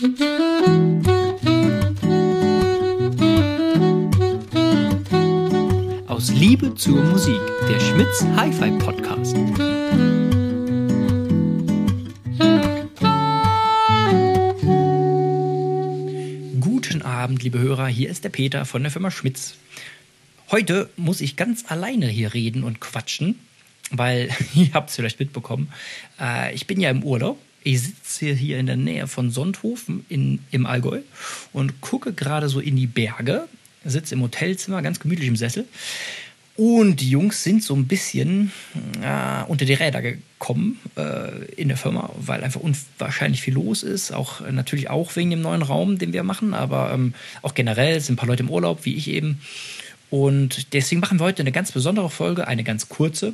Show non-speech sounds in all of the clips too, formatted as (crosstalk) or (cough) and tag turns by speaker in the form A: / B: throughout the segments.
A: Aus Liebe zur Musik, der Schmitz Hi-Fi Podcast. Guten Abend, liebe Hörer, hier ist der Peter von der Firma Schmitz. Heute muss ich ganz alleine hier reden und quatschen, weil (laughs) ihr habt es vielleicht mitbekommen. Äh, ich bin ja im Urlaub. Ich sitze hier in der Nähe von Sonthofen in, im Allgäu und gucke gerade so in die Berge sitze im Hotelzimmer, ganz gemütlich im Sessel. Und die Jungs sind so ein bisschen äh, unter die Räder gekommen äh, in der Firma, weil einfach unwahrscheinlich viel los ist. Auch äh, natürlich auch wegen dem neuen Raum, den wir machen, aber ähm, auch generell sind ein paar Leute im Urlaub, wie ich eben. Und deswegen machen wir heute eine ganz besondere Folge, eine ganz kurze.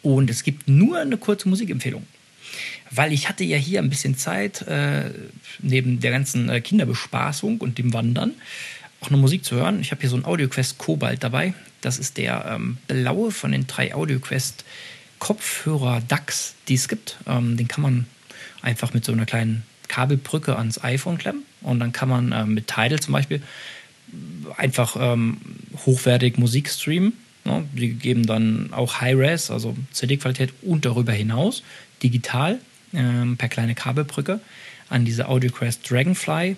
A: Und es gibt nur eine kurze Musikempfehlung. Weil ich hatte ja hier ein bisschen Zeit, äh, neben der ganzen äh, Kinderbespaßung und dem Wandern, auch eine Musik zu hören. Ich habe hier so einen AudioQuest Cobalt dabei. Das ist der ähm, blaue von den drei AudioQuest Kopfhörer DAX, die es gibt. Ähm, den kann man einfach mit so einer kleinen Kabelbrücke ans iPhone klemmen und dann kann man ähm, mit Tidal zum Beispiel einfach ähm, hochwertig Musik streamen. Ne? Die geben dann auch High-Res, also CD-Qualität und darüber hinaus digital ähm, per kleine Kabelbrücke an diese AudioQuest Dragonfly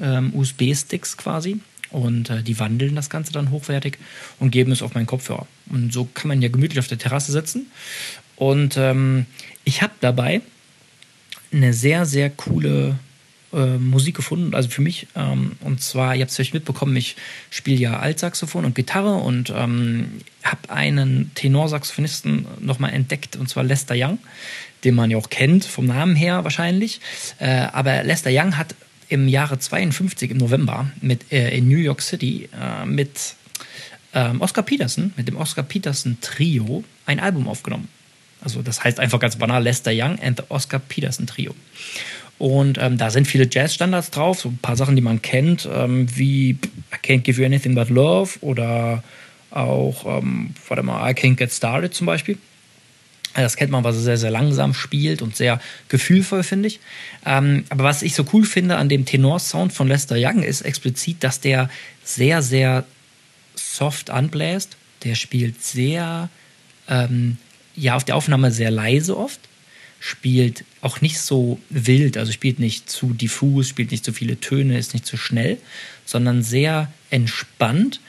A: ähm, USB-Sticks quasi. Und äh, die wandeln das Ganze dann hochwertig und geben es auf meinen Kopfhörer. Und so kann man ja gemütlich auf der Terrasse sitzen. Und ähm, ich habe dabei eine sehr, sehr coole äh, Musik gefunden, also für mich. Ähm, und zwar, ihr habt es vielleicht mitbekommen, ich spiele ja Altsaxophon und Gitarre und ähm, habe einen Tenorsaxophonisten nochmal entdeckt, und zwar Lester Young, den man ja auch kennt, vom Namen her wahrscheinlich. Äh, aber Lester Young hat im Jahre 52 im November mit, äh, in New York City äh, mit ähm, Oscar Peterson, mit dem Oscar Peterson Trio, ein Album aufgenommen. Also das heißt einfach ganz banal Lester Young and the Oscar Peterson Trio. Und ähm, da sind viele Jazz-Standards drauf, so ein paar Sachen, die man kennt, ähm, wie I Can't Give You Anything But Love oder auch, ähm, warte mal, I Can't Get Started zum Beispiel. Das kennt man, was er sehr, sehr langsam spielt und sehr gefühlvoll, finde ich. Ähm, aber was ich so cool finde an dem Tenor-Sound von Lester Young ist explizit, dass der sehr, sehr soft anbläst. Der spielt sehr, ähm, ja, auf der Aufnahme sehr leise oft. Spielt auch nicht so wild, also spielt nicht zu diffus, spielt nicht zu viele Töne, ist nicht zu schnell, sondern sehr entspannt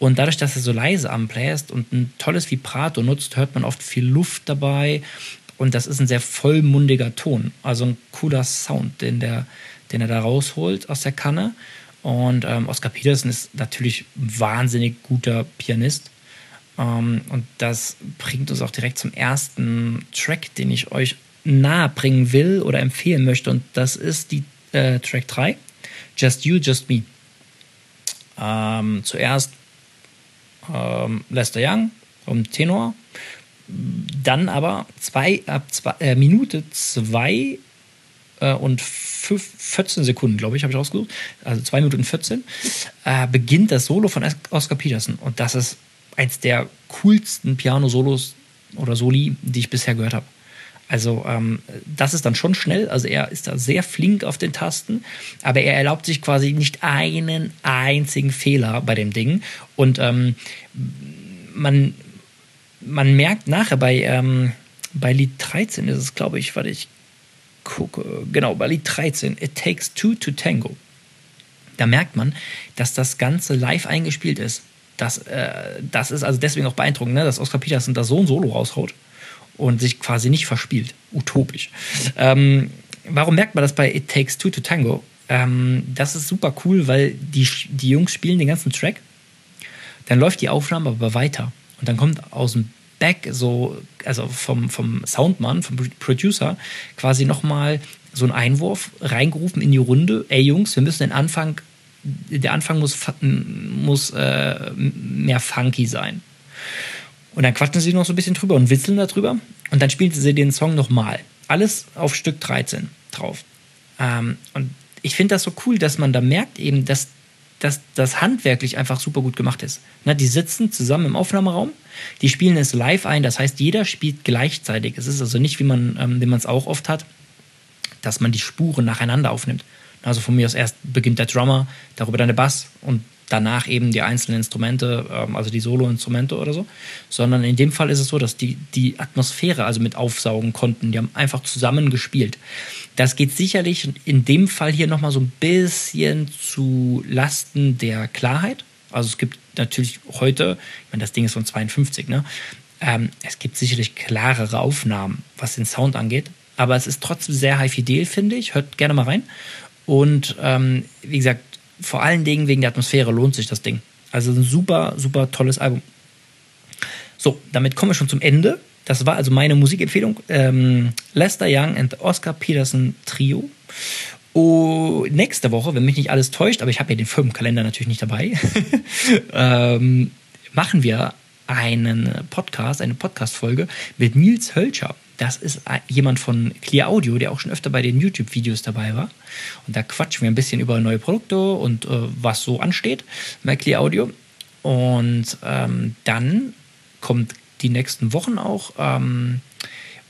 A: und dadurch, dass er so leise anbläst und ein tolles Vibrato nutzt, hört man oft viel Luft dabei. Und das ist ein sehr vollmundiger Ton. Also ein cooler Sound, den, der, den er da rausholt aus der Kanne. Und ähm, Oscar Peterson ist natürlich ein wahnsinnig guter Pianist. Ähm, und das bringt uns auch direkt zum ersten Track, den ich euch nahe bringen will oder empfehlen möchte. Und das ist die äh, Track 3, Just You, Just Me. Ähm, zuerst ähm, Lester Young um Tenor. Dann aber zwei, ab zwei, äh, Minute zwei äh, und 14 Sekunden, glaube ich, habe ich ausgesucht, also zwei Minuten 14, äh, beginnt das Solo von Oscar Peterson. Und das ist eins der coolsten Piano-Solos oder Soli, die ich bisher gehört habe. Also ähm, das ist dann schon schnell. Also er ist da sehr flink auf den Tasten, aber er erlaubt sich quasi nicht einen einzigen Fehler bei dem Ding. Und ähm, man, man merkt nachher bei, ähm, bei Lied 13 ist es, glaube ich, warte, ich gucke, genau, bei Lied 13, It Takes Two to Tango. Da merkt man, dass das Ganze live eingespielt ist. Das, äh, das ist also deswegen auch beeindruckend, ne, dass Oscar Peterson da so ein Solo raushaut und sich quasi nicht verspielt. Utopisch. Ähm, warum merkt man das bei It Takes Two to Tango? Ähm, das ist super cool, weil die, die Jungs spielen den ganzen Track. Dann läuft die Aufnahme aber weiter. Und dann kommt aus dem Back so, also vom, vom Soundmann, vom Producer, quasi nochmal so ein Einwurf reingerufen in die Runde. Ey Jungs, wir müssen den Anfang, der Anfang muss, muss äh, mehr funky sein. Und dann quatschen sie noch so ein bisschen drüber und witzeln darüber. Und dann spielen sie den Song nochmal. Alles auf Stück 13 drauf. Ähm, und ich finde das so cool, dass man da merkt eben, dass, dass das handwerklich einfach super gut gemacht ist. Na, die sitzen zusammen im Aufnahmeraum, die spielen es live ein, das heißt, jeder spielt gleichzeitig. Es ist also nicht, wie man ähm, es auch oft hat, dass man die Spuren nacheinander aufnimmt. Also von mir aus erst beginnt der Drummer, darüber dann der Bass und danach eben die einzelnen Instrumente, ähm, also die Solo-Instrumente oder so, sondern in dem Fall ist es so, dass die die Atmosphäre also mit aufsaugen konnten. Die haben einfach zusammen gespielt. Das geht sicherlich in dem Fall hier nochmal so ein bisschen zu Lasten der Klarheit. Also es gibt natürlich heute, ich meine, das Ding ist von 52, ne? Ähm, es gibt sicherlich klarere Aufnahmen, was den Sound angeht, aber es ist trotzdem sehr high fidel, finde ich. Hört gerne mal rein. Und ähm, wie gesagt, vor allen Dingen wegen der Atmosphäre lohnt sich das Ding. Also ein super, super tolles Album. So, damit kommen wir schon zum Ende. Das war also meine Musikempfehlung. Ähm, Lester Young and Oscar Peterson Trio. Oh, nächste Woche, wenn mich nicht alles täuscht, aber ich habe ja den Firmenkalender natürlich nicht dabei, (laughs) ähm, machen wir einen Podcast, eine Podcast-Folge mit Nils Hölscher. Das ist jemand von Clear Audio, der auch schon öfter bei den YouTube-Videos dabei war. Und da quatschen wir ein bisschen über neue Produkte und äh, was so ansteht bei Clear Audio. Und ähm, dann kommt die nächsten Wochen auch ähm,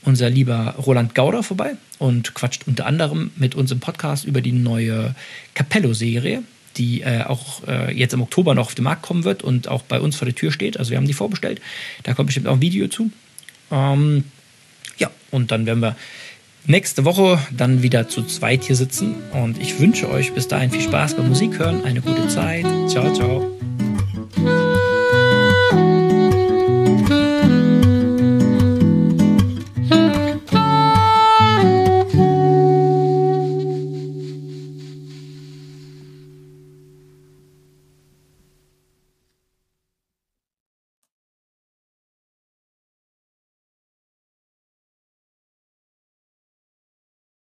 A: unser lieber Roland Gauder vorbei und quatscht unter anderem mit uns im Podcast über die neue Capello-Serie, die äh, auch äh, jetzt im Oktober noch auf den Markt kommen wird und auch bei uns vor der Tür steht. Also wir haben die vorbestellt. Da kommt bestimmt auch ein Video zu. Ähm, ja, und dann werden wir nächste Woche dann wieder zu zweit hier sitzen. Und ich wünsche euch bis dahin viel Spaß beim Musik hören, eine gute Zeit. Ciao, ciao.